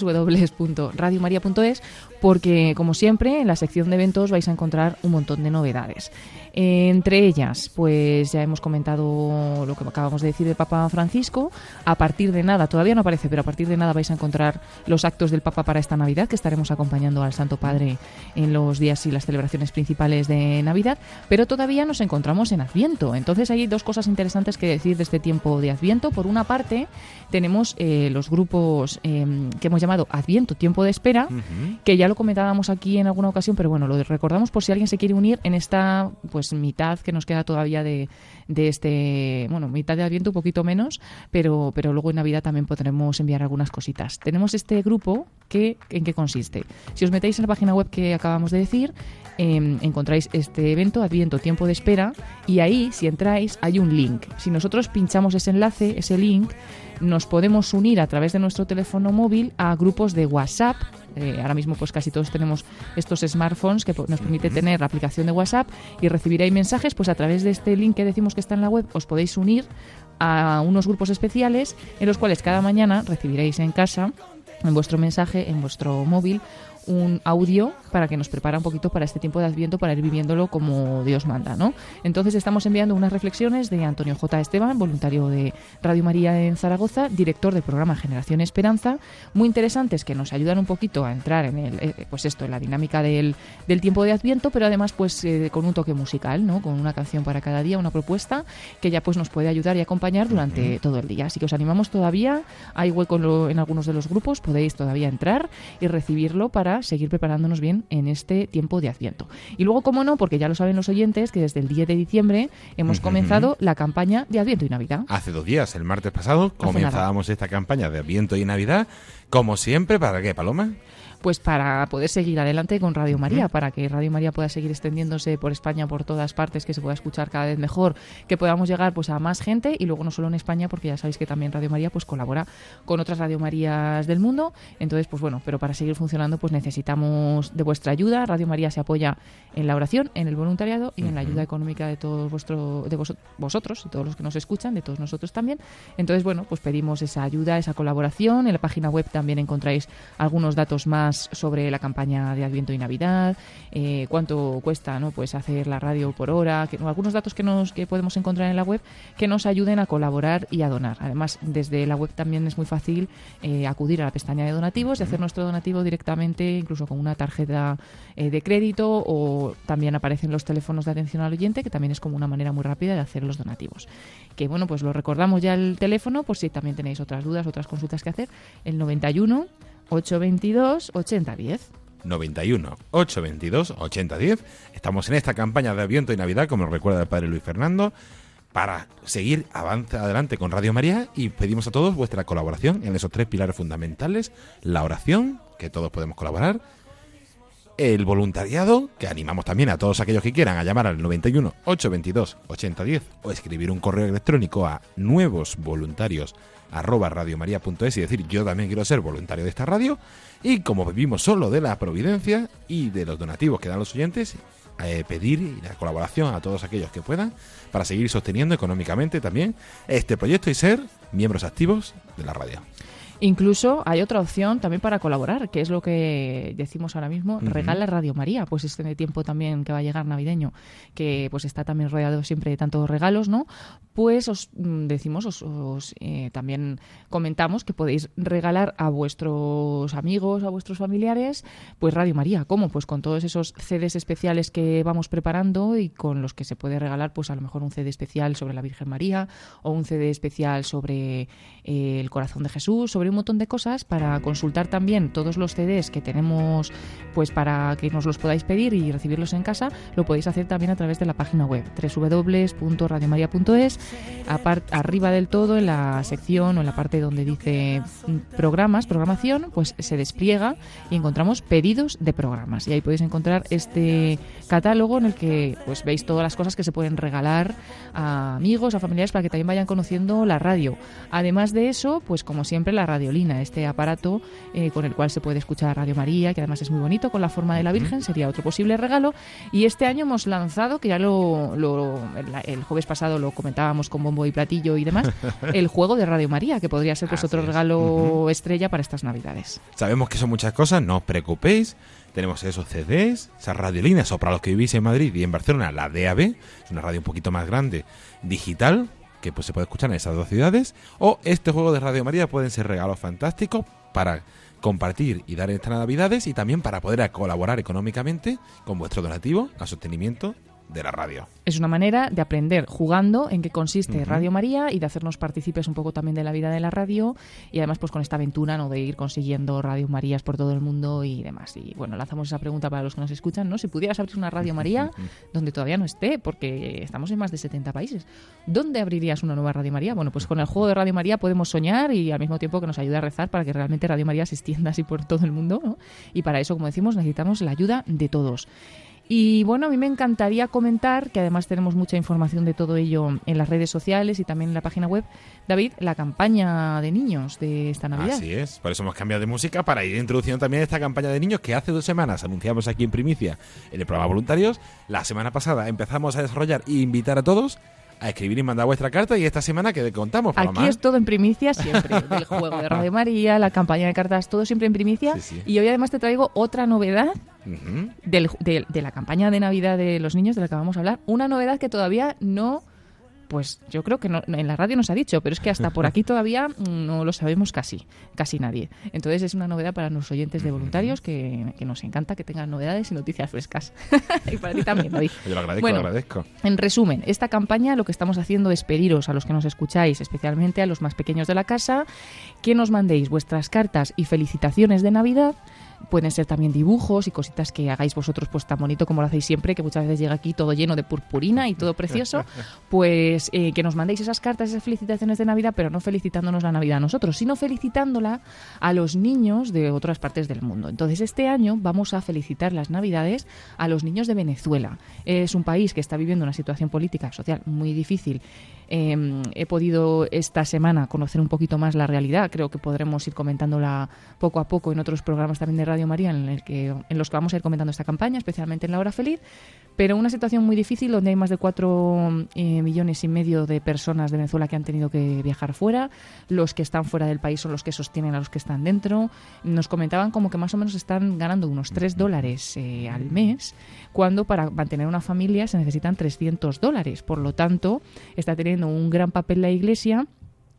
www.radiomaria.es porque, como siempre, en la sección de eventos vais a encontrar un montón de novedades. Entre ellas, pues ya hemos comentado lo que acabamos de decir del Papa Francisco. A partir de nada, todavía no aparece, pero a partir de nada vais a encontrar los actos del Papa para esta Navidad, que estaremos acompañando al Santo Padre en los días y las celebraciones principales de Navidad. Pero todavía nos encontramos en Adviento. Entonces hay dos cosas interesantes que decir de este tiempo de Adviento. Por una parte, tenemos eh, los grupos eh, que hemos llamado Adviento, tiempo de espera, que ya lo comentábamos aquí en alguna ocasión, pero bueno, lo recordamos por si alguien se quiere unir en esta pues mitad que nos queda todavía de, de este, bueno, mitad de Adviento, un poquito menos, pero, pero luego en Navidad también podremos enviar algunas cositas. Tenemos este grupo que, ¿en qué consiste? Si os metéis en la página web que acabamos de decir, eh, encontráis este evento, Adviento, tiempo de espera, y ahí, si entráis, hay un link. Si nosotros pinchamos ese enlace, ese link, nos podemos unir a través de nuestro teléfono móvil a grupos de WhatsApp. Eh, ahora mismo pues casi todos tenemos estos smartphones que nos permite tener la aplicación de WhatsApp y recibir ahí mensajes, pues a través de este link que decimos que está en la web os podéis unir a unos grupos especiales en los cuales cada mañana recibiréis en casa, en vuestro mensaje, en vuestro móvil, un audio para que nos prepara un poquito para este tiempo de Adviento, para ir viviéndolo como Dios manda, ¿no? Entonces estamos enviando unas reflexiones de Antonio J. Esteban, voluntario de Radio María en Zaragoza, director del programa Generación Esperanza, muy interesantes que nos ayudan un poquito a entrar en el, eh, pues esto, en la dinámica del, del tiempo de Adviento, pero además pues eh, con un toque musical, ¿no? Con una canción para cada día, una propuesta que ya pues nos puede ayudar y acompañar durante todo el día. Así que os animamos todavía, hay hueco en, lo- en algunos de los grupos, podéis todavía entrar y recibirlo para seguir preparándonos bien en este tiempo de Adviento. Y luego, como no, porque ya lo saben los oyentes, que desde el 10 de diciembre hemos comenzado la campaña de Adviento y Navidad. Hace dos días, el martes pasado, comenzábamos esta campaña de Adviento y Navidad, como siempre, ¿para qué, Paloma? Pues para poder seguir adelante con Radio María, para que Radio María pueda seguir extendiéndose por España, por todas partes, que se pueda escuchar cada vez mejor, que podamos llegar pues a más gente y luego no solo en España, porque ya sabéis que también Radio María pues colabora con otras Radio Marías del mundo. Entonces, pues bueno, pero para seguir funcionando pues necesitamos de vuestra ayuda. Radio María se apoya en la oración, en el voluntariado y en la ayuda económica de todos vuestro, de vos- vosotros y todos los que nos escuchan, de todos nosotros también. Entonces, bueno, pues pedimos esa ayuda, esa colaboración. En la página web también encontráis algunos datos más sobre la campaña de Adviento y Navidad, eh, cuánto cuesta no pues hacer la radio por hora, que, algunos datos que nos que podemos encontrar en la web que nos ayuden a colaborar y a donar. Además, desde la web también es muy fácil eh, acudir a la pestaña de donativos y hacer nuestro donativo directamente, incluso con una tarjeta eh, de crédito o también aparecen los teléfonos de atención al oyente, que también es como una manera muy rápida de hacer los donativos. Que bueno, pues lo recordamos ya el teléfono, por si también tenéis otras dudas, otras consultas que hacer, el 91 822 8010. 91 822 8010. Estamos en esta campaña de Adviento y Navidad, como nos recuerda el padre Luis Fernando, para seguir avanza adelante con Radio María y pedimos a todos vuestra colaboración en esos tres pilares fundamentales, la oración, que todos podemos colaborar, el voluntariado, que animamos también a todos aquellos que quieran a llamar al 91 822 8010 o escribir un correo electrónico a nuevos voluntarios arroba radiomaria.es y decir yo también quiero ser voluntario de esta radio y como vivimos solo de la providencia y de los donativos que dan los oyentes eh, pedir la colaboración a todos aquellos que puedan para seguir sosteniendo económicamente también este proyecto y ser miembros activos de la radio. Incluso hay otra opción también para colaborar, que es lo que decimos ahora mismo, regala Radio María, pues este tiempo también que va a llegar navideño, que pues está también rodeado siempre de tantos regalos, ¿no? Pues os mm, decimos, os, eh, también comentamos que podéis regalar a vuestros amigos, a vuestros familiares, pues Radio María. ¿Cómo? Pues con todos esos CDs especiales que vamos preparando y con los que se puede regalar, pues a lo mejor un CD especial sobre la Virgen María o un CD especial sobre eh, el corazón de Jesús, sobre un montón de cosas para consultar también todos los CDs que tenemos pues para que nos los podáis pedir y recibirlos en casa, lo podéis hacer también a través de la página web www.radiomaria.es. Arriba del todo, en la sección o en la parte donde dice programas, programación, pues se despliega y encontramos pedidos de programas. Y ahí podéis encontrar este catálogo en el que pues veis todas las cosas que se pueden regalar a amigos, a familiares para que también vayan conociendo la radio. Además de eso, pues como siempre la radio radiolina, este aparato eh, con el cual se puede escuchar Radio María, que además es muy bonito, con la forma de la Virgen, sería otro posible regalo. Y este año hemos lanzado, que ya lo, el, jueves pasado lo comentábamos con bombo y platillo y demás, el juego de Radio María, que podría ser pues otro regalo estrella para estas Navidades. Sabemos que son muchas cosas, no os preocupéis. Tenemos esos CDs, esas radiolinas, o para los que vivís en Madrid y en Barcelona, la DAB, es una radio un poquito más grande, digital, que pues se puede escuchar en esas dos ciudades. O este juego de Radio María pueden ser regalos fantásticos para compartir y dar estas navidades y también para poder colaborar económicamente con vuestro donativo a sostenimiento de la radio. Es una manera de aprender jugando en qué consiste Radio María y de hacernos partícipes un poco también de la vida de la radio y además pues con esta aventura no de ir consiguiendo Radio Marías por todo el mundo y demás. Y bueno, lanzamos esa pregunta para los que nos escuchan, ¿no? Si pudieras abrir una Radio María donde todavía no esté, porque estamos en más de 70 países, ¿dónde abrirías una nueva Radio María? Bueno, pues con el juego de Radio María podemos soñar y al mismo tiempo que nos ayude a rezar para que realmente Radio María se extienda así por todo el mundo, ¿no? Y para eso, como decimos, necesitamos la ayuda de todos. Y bueno, a mí me encantaría comentar, que además tenemos mucha información de todo ello en las redes sociales y también en la página web, David, la campaña de niños de esta Navidad. Así es, por eso hemos cambiado de música para ir introduciendo también esta campaña de niños que hace dos semanas anunciamos aquí en Primicia en el programa Voluntarios. La semana pasada empezamos a desarrollar e invitar a todos a escribir y mandar vuestra carta y esta semana que contamos. Aquí es todo en primicia siempre, del juego de Radio María, la campaña de cartas, todo siempre en primicia. Y hoy además te traigo otra novedad de la campaña de Navidad de los niños de la que vamos a hablar. Una novedad que todavía no pues yo creo que en la radio nos ha dicho, pero es que hasta por aquí todavía no lo sabemos casi, casi nadie. Entonces es una novedad para los oyentes de voluntarios que, nos encanta que tengan novedades y noticias frescas. y para ti también, David. Yo lo agradezco, lo agradezco. En resumen, esta campaña lo que estamos haciendo es pediros a los que nos escucháis, especialmente a los más pequeños de la casa, que nos mandéis vuestras cartas y felicitaciones de Navidad Pueden ser también dibujos y cositas que hagáis vosotros pues tan bonito como lo hacéis siempre, que muchas veces llega aquí todo lleno de purpurina y todo precioso. Pues eh, que nos mandéis esas cartas, esas felicitaciones de Navidad, pero no felicitándonos la Navidad a nosotros, sino felicitándola a los niños de otras partes del mundo. Entonces este año vamos a felicitar las Navidades a los niños de Venezuela. Es un país que está viviendo una situación política, social muy difícil Em, he podido esta semana conocer un poquito más la realidad. Creo que podremos ir comentándola poco a poco en otros programas también de Radio María en, el que, en los que vamos a ir comentando esta campaña, especialmente en la hora feliz. Pero una situación muy difícil donde hay más de cuatro eh, millones y medio de personas de Venezuela que han tenido que viajar fuera. Los que están fuera del país son los que sostienen a los que están dentro. Nos comentaban como que más o menos están ganando unos 3 dólares eh, al mes, cuando para mantener una familia se necesitan 300 dólares. Por lo tanto, está teniendo un gran papel la Iglesia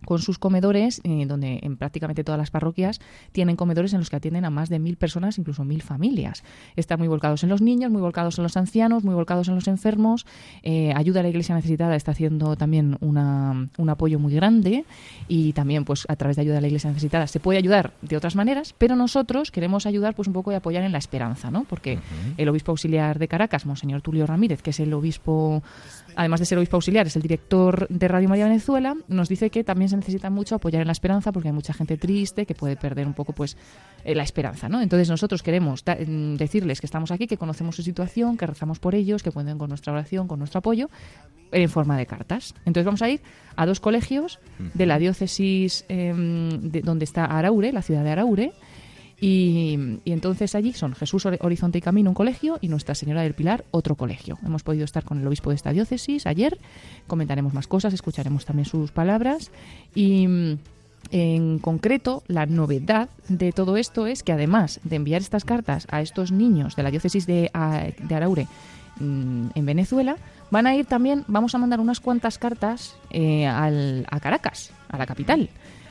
con sus comedores, eh, donde en prácticamente todas las parroquias tienen comedores en los que atienden a más de mil personas, incluso mil familias. Están muy volcados en los niños, muy volcados en los ancianos, muy volcados en los enfermos. Eh, ayuda a la Iglesia necesitada está haciendo también una- un apoyo muy grande y también pues a través de ayuda a la Iglesia necesitada se puede ayudar de otras maneras, pero nosotros queremos ayudar pues un poco y apoyar en la esperanza, ¿no? Porque el obispo auxiliar de Caracas, Monseñor Tulio Ramírez, que es el obispo, además de ser obispo auxiliar, es el director de Radio María Venezuela, nos dice que también se necesita mucho apoyar en la esperanza porque hay mucha gente triste que puede perder un poco pues eh, la esperanza, ¿no? Entonces nosotros queremos mm, decirles que estamos aquí, que conocemos su situación, que rezamos por ellos, que cuenten con nuestra oración, con nuestro apoyo en forma de cartas. Entonces vamos a ir a dos colegios de la diócesis em, de donde está Araure, la ciudad de Araure, y, y entonces allí son Jesús Hor- Horizonte y Camino, un colegio, y Nuestra Señora del Pilar, otro colegio. Hemos podido estar con el obispo de esta diócesis ayer, comentaremos más cosas, escucharemos también sus palabras y... mm, En concreto, la novedad de todo esto es que además de enviar estas cartas a estos niños de la diócesis de, de Araure mm, en Venezuela, van a ir también, vamos a mandar unas cuantas cartas eh, al- a Caracas, a la capital.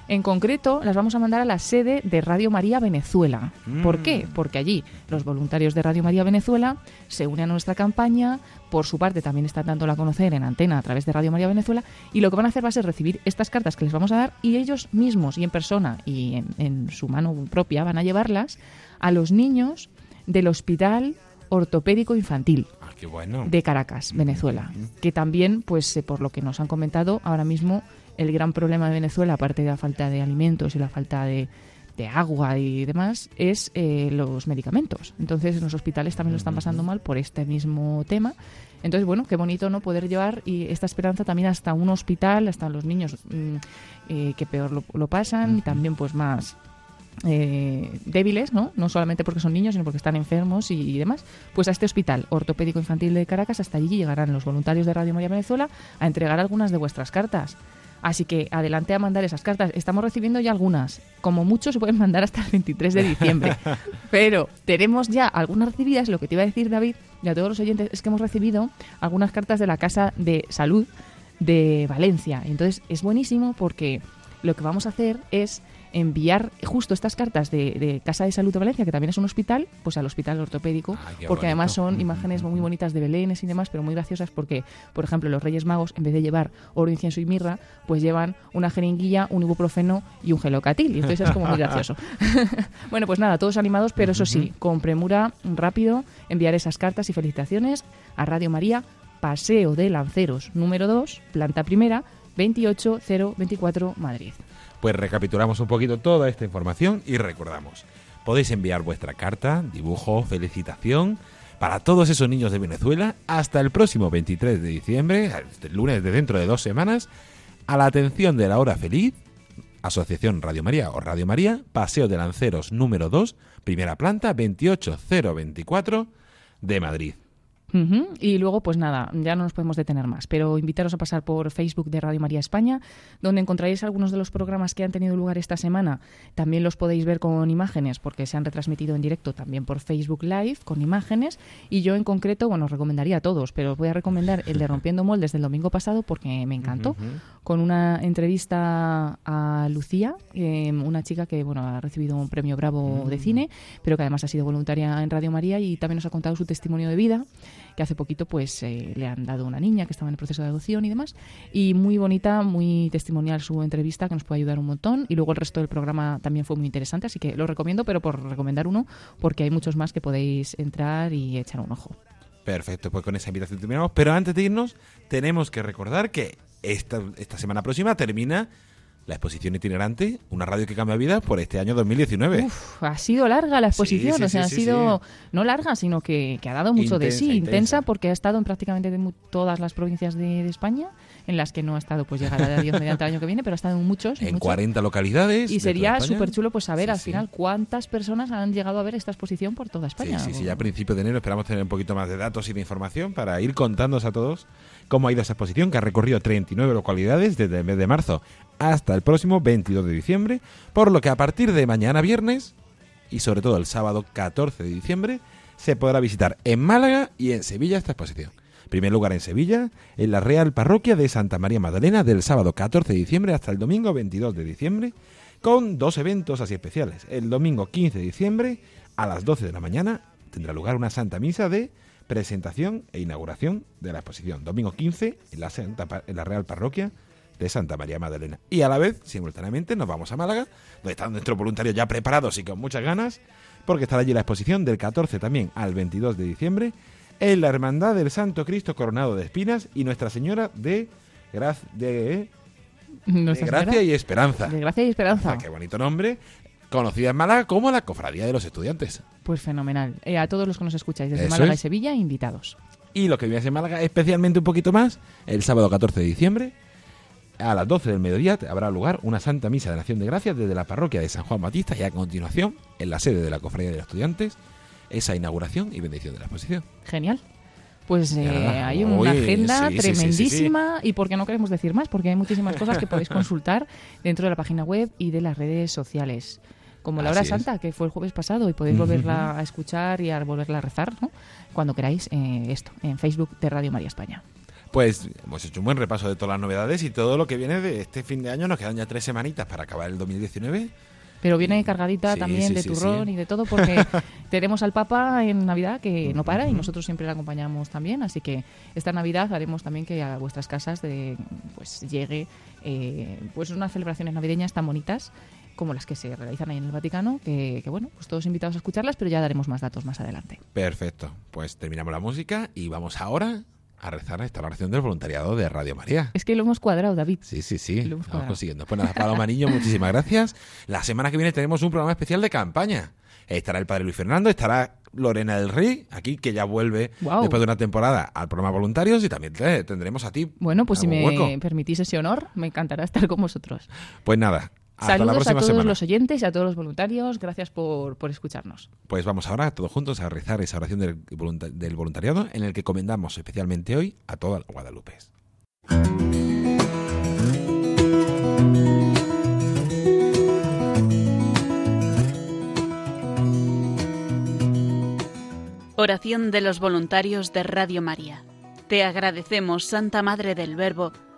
En concreto, las vamos a mandar a la sede de Radio María Venezuela. ¿Por qué? Porque allí los voluntarios de Radio María Venezuela se unen a nuestra campaña, por su parte también están dándola a conocer en antena a través de Radio María Venezuela, y lo que van a hacer va a ser recibir estas cartas que les vamos a dar y ellos mismos y en persona y en, en su mano propia van a llevarlas a los niños del Hospital Ortopédico Infantil Ah, qué bueno. de Caracas, Venezuela, que también, pues eh, por lo que nos han comentado, ahora mismo el gran problema de Venezuela, aparte de la falta de alimentos y la falta de, de agua y demás, es eh, los medicamentos. Entonces en los hospitales también lo están pasando mal por este mismo tema. Entonces, bueno, qué bonito no poder llevar y esta esperanza también hasta un hospital, hasta los niños mm, eh, que peor lo, lo pasan y también pues más eh, débiles, ¿no? No solamente porque son niños, sino porque están enfermos y, y demás. Pues a este hospital ortopédico infantil de Caracas, hasta allí llegarán los voluntarios de Radio María Venezuela a entregar algunas de vuestras cartas. Así que adelante a mandar esas cartas. Estamos recibiendo ya algunas. Como mucho se pueden mandar hasta el 23 de diciembre. Pero tenemos ya algunas recibidas. Lo que te iba a decir, David, y a todos los oyentes, es que hemos recibido algunas cartas de la Casa de Salud de Valencia. Entonces es buenísimo porque lo que vamos a hacer es enviar justo estas cartas de, de Casa de Salud de Valencia, que también es un hospital, pues al hospital ortopédico, qué porque además son imágenes muy bonitas de Belénes y demás, pero muy graciosas porque, por ejemplo, los Reyes Magos, en vez de llevar oro, incienso y mirra, pues llevan una jeringuilla, un ibuprofeno y un gelocatil. Y entonces es como muy gracioso. bueno, pues nada, todos animados, pero eso sí, con premura, rápido, enviar esas cartas y felicitaciones a Radio María, Paseo de Lanceros, número 2, planta primera, 28024, Madrid. Pues recapitulamos un poquito toda esta información y recordamos, podéis enviar vuestra carta, dibujo, felicitación para todos esos niños de Venezuela hasta el próximo 23 de diciembre, lunes de dentro de dos semanas, a la atención de la hora feliz, Asociación Radio María o Radio María, Paseo de Lanceros número 2, primera planta, 28024 de Madrid. Ujú, Y luego, pues nada, ya no nos podemos detener más, pero invitaros a pasar por Facebook de Radio María España, donde encontraréis algunos de los programas que han tenido lugar esta semana. También los podéis ver con imágenes, porque se han retransmitido en directo también por Facebook Live, con imágenes. Y yo en concreto, bueno, os recomendaría a todos, pero os voy a recomendar el de Rompiendo Moldes del domingo pasado, porque me encantó, con una entrevista a Lucía, eh, una chica que, bueno, ha recibido un premio Bravo de cine, pero que además ha sido voluntaria en Radio María y también nos ha contado su testimonio de vida que hace poquito pues eh, le han dado una niña que estaba en el proceso de adopción y demás. Y muy bonita, muy testimonial su entrevista que nos puede ayudar un montón. Y luego el resto del programa también fue muy interesante, así que lo recomiendo, pero por recomendar uno, porque hay muchos más que podéis entrar y echar un ojo. Perfecto, pues con esa invitación terminamos. Pero antes de irnos, tenemos que recordar que esta, esta semana próxima termina la exposición itinerante, una radio que cambia vidas por este año 2019. Uf, ha sido larga la exposición, Sí, sí, o sea, sí, ha sido no larga, sino que, que ha dado mucho de sí, intensa, intensa. porque ha estado en prácticamente de todas las provincias de, de España, en las que no ha estado, pues llegará a Dios mediante el año que viene, pero ha estado en muchos. en muchos. 40 localidades. Y de sería súper chulo pues saber al final cuántas personas han llegado a ver esta exposición por toda España. Sí, sí, sí, ya a principios de enero esperamos tener un poquito más de datos y de información para ir contándoos a todos cómo ha ido esa exposición que ha recorrido 39 localidades desde el mes de marzo hasta el próximo 22 de diciembre, por lo que a partir de mañana viernes y sobre todo el sábado 14 de diciembre se podrá visitar en Málaga y en Sevilla esta exposición. Primer lugar en Sevilla, en la Real Parroquia de Santa María Magdalena del sábado 14 de diciembre hasta el domingo 22 de diciembre, con dos eventos así especiales. El domingo 15 de diciembre, a las 12 de la mañana, tendrá lugar una Santa Misa de presentación e inauguración de la exposición. Domingo 15 en la, Santa en la Real Parroquia de Santa María Magdalena. Y a la vez, simultáneamente, nos vamos a Málaga, donde están nuestros voluntarios ya preparados y con muchas ganas, porque estará allí la exposición del 14 también al 22 de diciembre en la Hermandad del Santo Cristo Coronado de Espinas y Nuestra Señora de, de, de Gracia y Esperanza. De Gracia y Esperanza. Ah, qué bonito nombre. Conocida en Málaga como la Cofradía de los Estudiantes. Pues fenomenal. Eh, a todos los que nos escucháis desde Eso Málaga es. y Sevilla, invitados. Y lo que viene en Málaga, especialmente un poquito más, el sábado 14 de diciembre, a las 12 del mediodía habrá lugar una Santa Misa de Nación de Gracias desde la parroquia de San Juan Batista y a continuación, en la sede de la Cofradía de los Estudiantes, esa inauguración y bendición de la exposición. Genial. Pues eh, hay una uy, agenda sí, sí, sí, tremendísima y porque no queremos decir más, porque hay muchísimas cosas que podéis consultar dentro de la página web y de las redes sociales. Como la hora es. santa, que fue el jueves pasado, y podéis volverla a escuchar y a volverla a rezar, ¿no? Cuando queráis, eh, esto, en Facebook de Radio María España. Pues hemos hecho un buen repaso de todas las novedades y todo lo que viene de este fin de año. Nos quedan ya tres semanitas para acabar el 2019. Pero viene cargadita Sí, también sí, de sí, turrón y de todo, porque tenemos al Papa en Navidad que no para y nosotros siempre le acompañamos también. Así que esta Navidad haremos también que a vuestras casas de, pues llegue eh, pues unas celebraciones navideñas tan bonitas como las que se realizan ahí en el Vaticano, que, que, bueno, pues todos invitados a escucharlas, pero ya daremos más datos más adelante. Perfecto. Pues terminamos la música y vamos ahora a rezar esta oración del voluntariado de Radio María. Es que lo hemos cuadrado, David. Sí, sí, sí. Lo hemos vamos consiguiendo. Pues nada, Paloma Niño, muchísimas gracias. La semana que viene tenemos un programa especial de campaña. Estará el padre Luis Fernando, estará Lorena del Rey, aquí que ya vuelve después de una temporada al programa Voluntarios y también te- tendremos a ti. Bueno, pues si me hueco. permitís ese honor, me encantará estar con vosotros. Pues nada, hasta la Saludos a todos semana. los oyentes y a todos los voluntarios. Gracias por, por escucharnos. Pues vamos ahora todos juntos a rezar esa oración del voluntariado en el que comendamos especialmente hoy a toda la Guadalupe. Oración de los voluntarios de Radio María. Te agradecemos, Santa Madre del Verbo,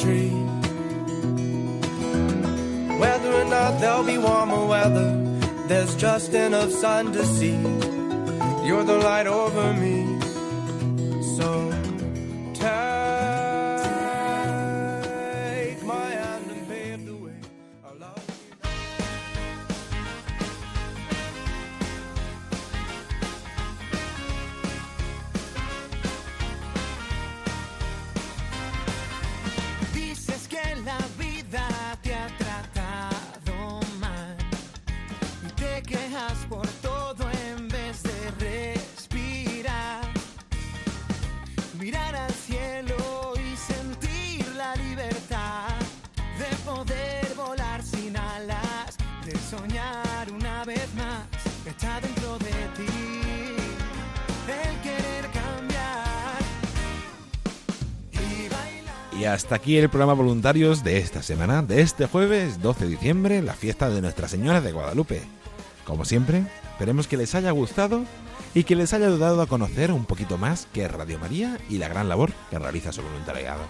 Tree. Whether or not there'll be warmer weather, there's just enough sun to see. You're the light over me, Y hasta aquí el programa Voluntarios de esta semana, de este jueves 12 de diciembre, la fiesta de Nuestra Señora de Guadalupe. Como siempre, esperemos que les haya gustado y que les haya ayudado a conocer un poquito más que Radio María y la gran labor que realiza su voluntariado.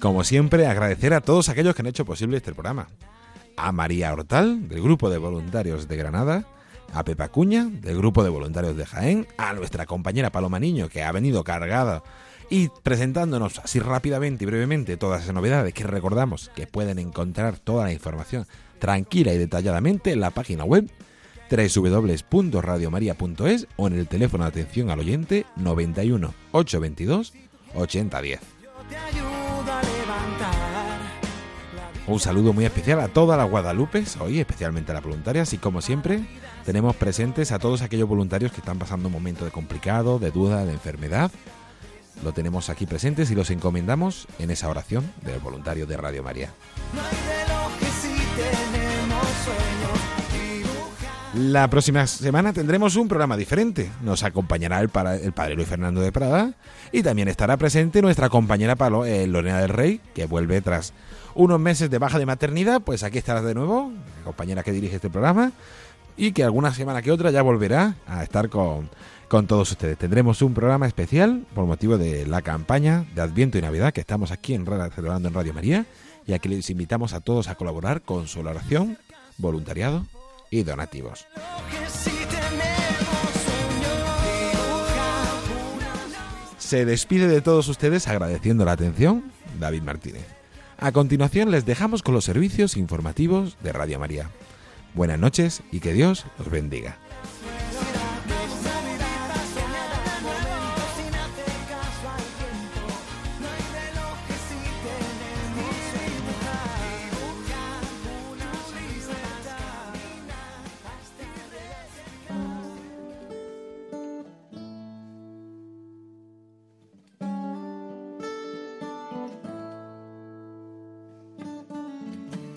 Como siempre, agradecer a todos aquellos que han hecho posible este programa. A María Hortal, del Grupo de Voluntarios de Granada, a Pepa Cuña, del Grupo de Voluntarios de Jaén, a nuestra compañera Paloma Niño, que ha venido cargada y presentándonos así rápidamente y brevemente todas esas novedades que recordamos que pueden encontrar toda la información tranquila y detalladamente en la página web www.radiomaria.es o en el teléfono de atención al oyente 91 822 8010. Un saludo muy especial a todas las Guadalupes, hoy especialmente a las voluntarias y como siempre tenemos presentes a todos aquellos voluntarios que están pasando un momento de complicado, de duda, de enfermedad. Lo tenemos aquí presentes y los encomendamos en esa oración del voluntario de Radio María. La próxima semana tendremos un programa diferente. Nos acompañará el, para- el padre Luis Fernando de Prada y también estará presente nuestra compañera Palo, eh, Lorena del Rey, que vuelve tras unos meses de baja de maternidad. Pues aquí estará de nuevo, la compañera que dirige este programa y que alguna semana que otra ya volverá a estar con, con todos ustedes. Tendremos un programa especial por motivo de la campaña de Adviento y Navidad que estamos aquí en, Ra- celebrando en Radio María y aquí les invitamos a todos a colaborar con su oración, voluntariado y donativos. Se despide de todos ustedes agradeciendo la atención David Martínez. A continuación les dejamos con los servicios informativos de Radio María. Buenas noches y que Dios los bendiga.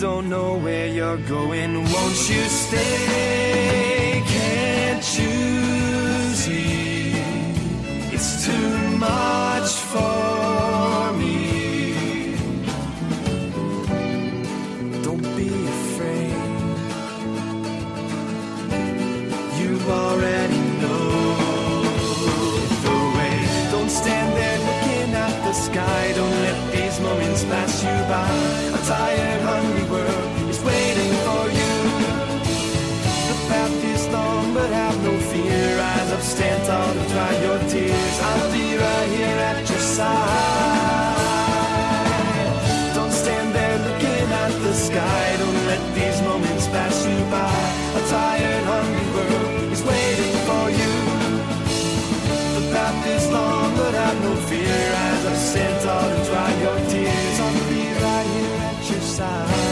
Don't know where you're going. Won't you stay? Can't you see? It's too much for me. Don't be afraid. You already know the way. Don't stand there looking at the sky. Don't let these moments pass you by. A tired, hungry dry your tears. I'll be right here at your side. Don't stand there looking at the sky. Don't let these moments pass you by. A tired, hungry world is waiting for you. The path is long, but have no fear. As I've all to dry your tears, I'll be right here at your side.